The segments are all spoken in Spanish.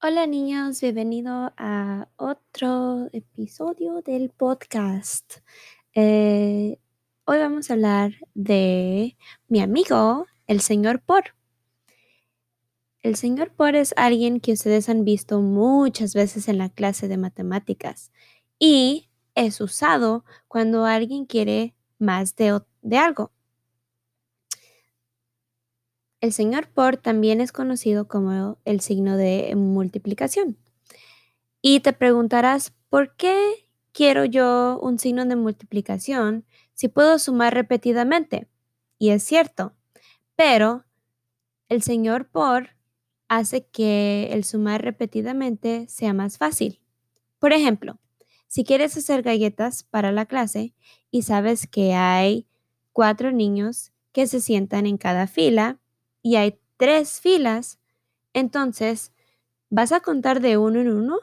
Hola niños, bienvenido a otro episodio del podcast. Eh, hoy vamos a hablar de mi amigo, el señor Por. El señor Por es alguien que ustedes han visto muchas veces en la clase de matemáticas y es usado cuando alguien quiere más de, de algo. El señor por también es conocido como el signo de multiplicación. Y te preguntarás, ¿por qué quiero yo un signo de multiplicación si puedo sumar repetidamente? Y es cierto, pero el señor por hace que el sumar repetidamente sea más fácil. Por ejemplo, si quieres hacer galletas para la clase y sabes que hay cuatro niños que se sientan en cada fila, y hay tres filas, entonces, ¿vas a contar de uno en uno?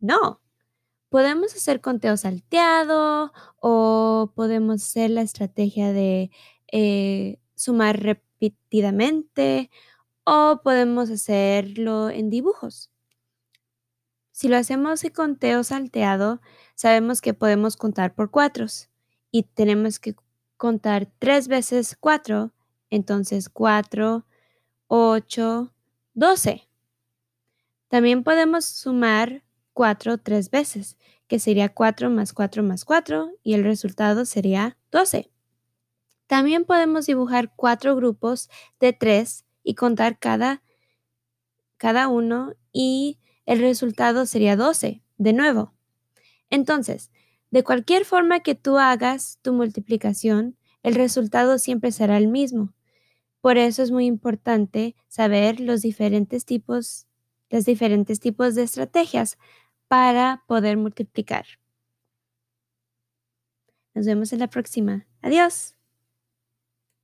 No. Podemos hacer conteo salteado o podemos hacer la estrategia de eh, sumar repetidamente o podemos hacerlo en dibujos. Si lo hacemos en conteo salteado, sabemos que podemos contar por cuatro y tenemos que contar tres veces cuatro entonces 4, 8, 12. También podemos sumar 4 tres veces, que sería 4 más 4 más 4 y el resultado sería 12. También podemos dibujar cuatro grupos de 3 y contar cada, cada uno y el resultado sería 12, de nuevo. Entonces, de cualquier forma que tú hagas tu multiplicación, el resultado siempre será el mismo. Por eso es muy importante saber los diferentes tipos, diferentes tipos de estrategias para poder multiplicar. Nos vemos en la próxima. Adiós.